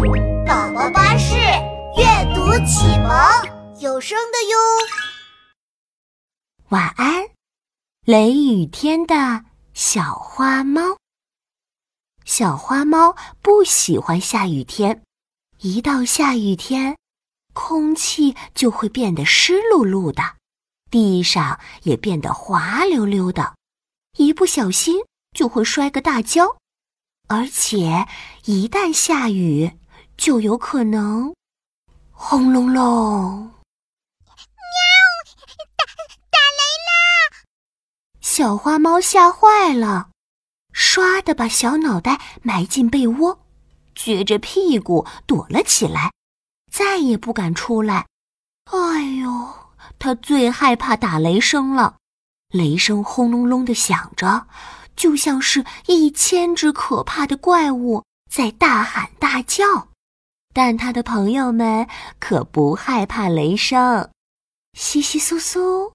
宝宝巴士阅读启蒙有声的哟。晚安，雷雨天的小花猫。小花猫不喜欢下雨天，一到下雨天，空气就会变得湿漉漉的，地上也变得滑溜溜的，一不小心就会摔个大跤。而且，一旦下雨，就有可能轰隆隆！喵！打打雷啦！小花猫吓坏了，唰的把小脑袋埋进被窝，撅着屁股躲了起来，再也不敢出来。哎呦，它最害怕打雷声了，雷声轰隆隆的响着。就像是一千只可怕的怪物在大喊大叫，但他的朋友们可不害怕雷声。窸窸窣窣，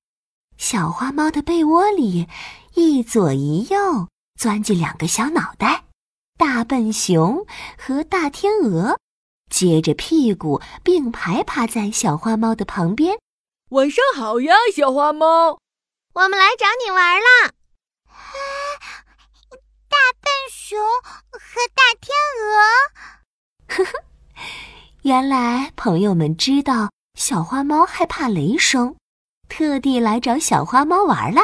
小花猫的被窝里一左一右钻进两个小脑袋，大笨熊和大天鹅，接着屁股并排趴在小花猫的旁边。晚上好呀，小花猫，我们来找你玩啦。大笨熊和大天鹅，呵呵，原来朋友们知道小花猫害怕雷声，特地来找小花猫玩了。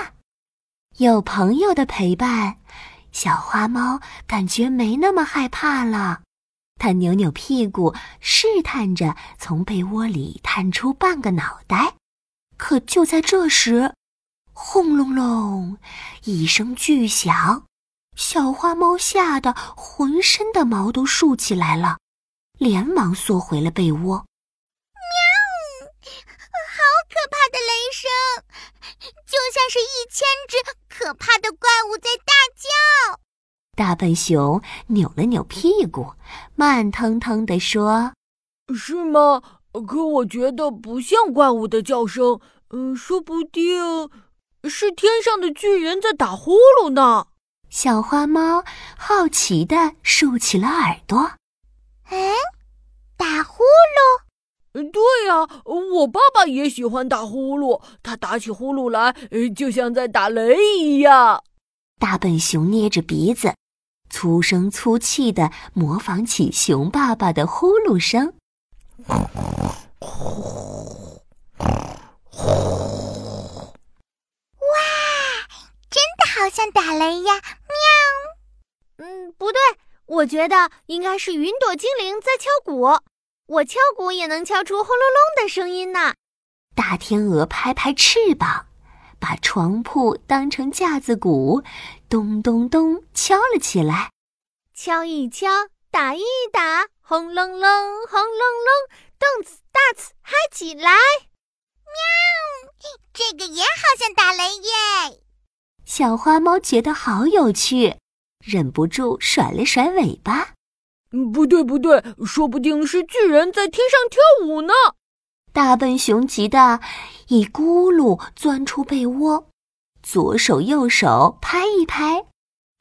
有朋友的陪伴，小花猫感觉没那么害怕了。它扭扭屁股，试探着从被窝里探出半个脑袋。可就在这时，轰隆隆一声巨响。小花猫吓得浑身的毛都竖起来了，连忙缩回了被窝。喵！好可怕的雷声，就像是一千只可怕的怪物在大叫。大笨熊扭了扭屁股，慢腾腾地说：“是吗？可我觉得不像怪物的叫声，嗯，说不定是天上的巨人在打呼噜呢。”小花猫好奇地竖起了耳朵。哎，打呼噜？对呀，我爸爸也喜欢打呼噜。他打起呼噜来，就像在打雷一样。大笨熊捏着鼻子，粗声粗气的模仿起熊爸爸的呼噜声。哇，真的好像打雷呀！喵。嗯，不对，我觉得应该是云朵精灵在敲鼓。我敲鼓也能敲出轰隆隆的声音呢。大天鹅拍拍翅膀，把床铺当成架子鼓，咚咚咚敲了起来。敲一敲，打一打，轰隆隆，轰隆隆，动次大次嗨起来！喵，这个也好像打雷耶。小花猫觉得好有趣，忍不住甩了甩尾巴。不对，不对，说不定是巨人在天上跳舞呢。大笨熊急得一咕噜钻出被窝，左手右手拍一拍，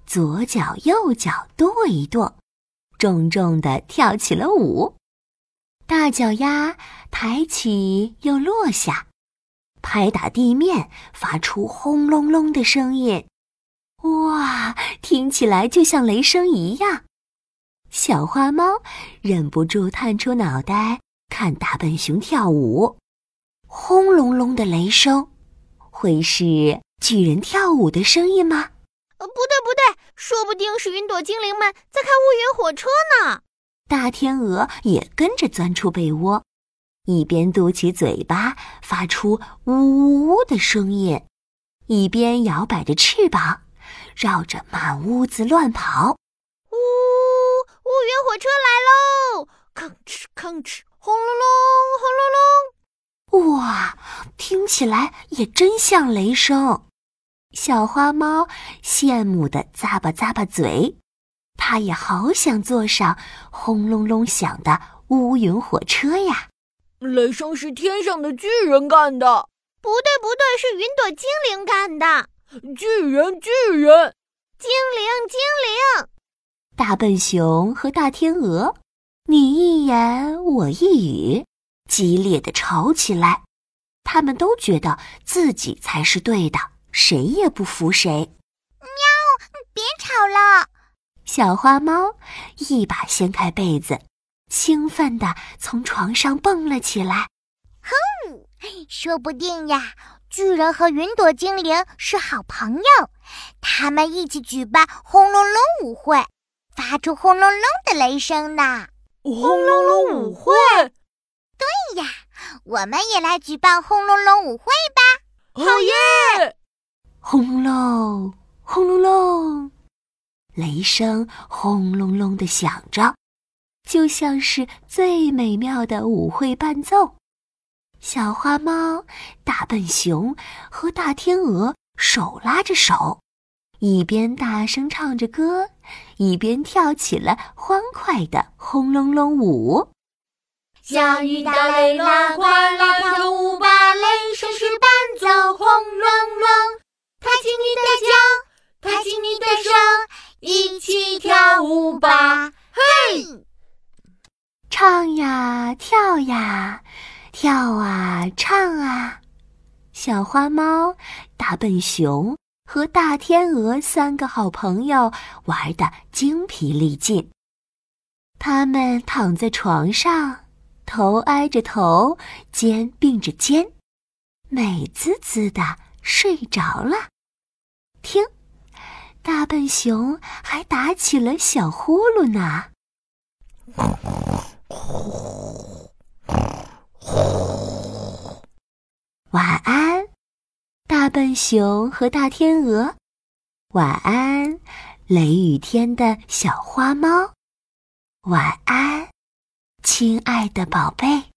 左脚右脚跺一跺，重重的跳起了舞。大脚丫抬起又落下。拍打地面，发出轰隆隆的声音，哇，听起来就像雷声一样。小花猫忍不住探出脑袋看大笨熊跳舞，轰隆隆的雷声，会是巨人跳舞的声音吗？呃，不对不对，说不定是云朵精灵们在看乌云火车呢。大天鹅也跟着钻出被窝。一边嘟起嘴巴发出呜呜呜的声音，一边摇摆着翅膀，绕着满屋子乱跑。呜，乌云火车来喽！吭哧吭哧，轰隆隆，轰隆隆。哇，听起来也真像雷声。小花猫羡慕的咂巴咂巴嘴，它也好想坐上轰隆隆响的乌云火车呀。雷声是天上的巨人干的，不对不对，是云朵精灵干的。巨人巨人，精灵精灵，大笨熊和大天鹅，你一言我一语，激烈的吵起来。他们都觉得自己才是对的，谁也不服谁。喵！别吵了。小花猫一把掀开被子，兴奋地从床上蹦了起来。哼，说不定呀，巨人和云朵精灵是好朋友，他们一起举办轰隆隆舞会，发出轰隆隆的雷声呢。轰隆隆舞会？对呀。我们也来举办轰隆隆舞会吧！好耶！轰隆隆轰隆隆，雷声轰隆隆的响着，就像是最美妙的舞会伴奏。小花猫、大笨熊和大天鹅手拉着手，一边大声唱着歌，一边跳起了欢快的轰隆隆舞。下雨打雷啦，快来跳舞吧！雷声是伴奏，轰隆隆。抬起你的脚，抬起你的手，一起跳舞吧！嘿，唱呀跳呀，跳啊唱啊。小花猫、大笨熊和大天鹅三个好朋友玩得精疲力尽，他们躺在床上。头挨着头，肩并着肩，美滋滋的睡着了。听，大笨熊还打起了小呼噜呢。晚安，大笨熊和大天鹅。晚安，雷雨天的小花猫。晚安。亲爱的宝贝。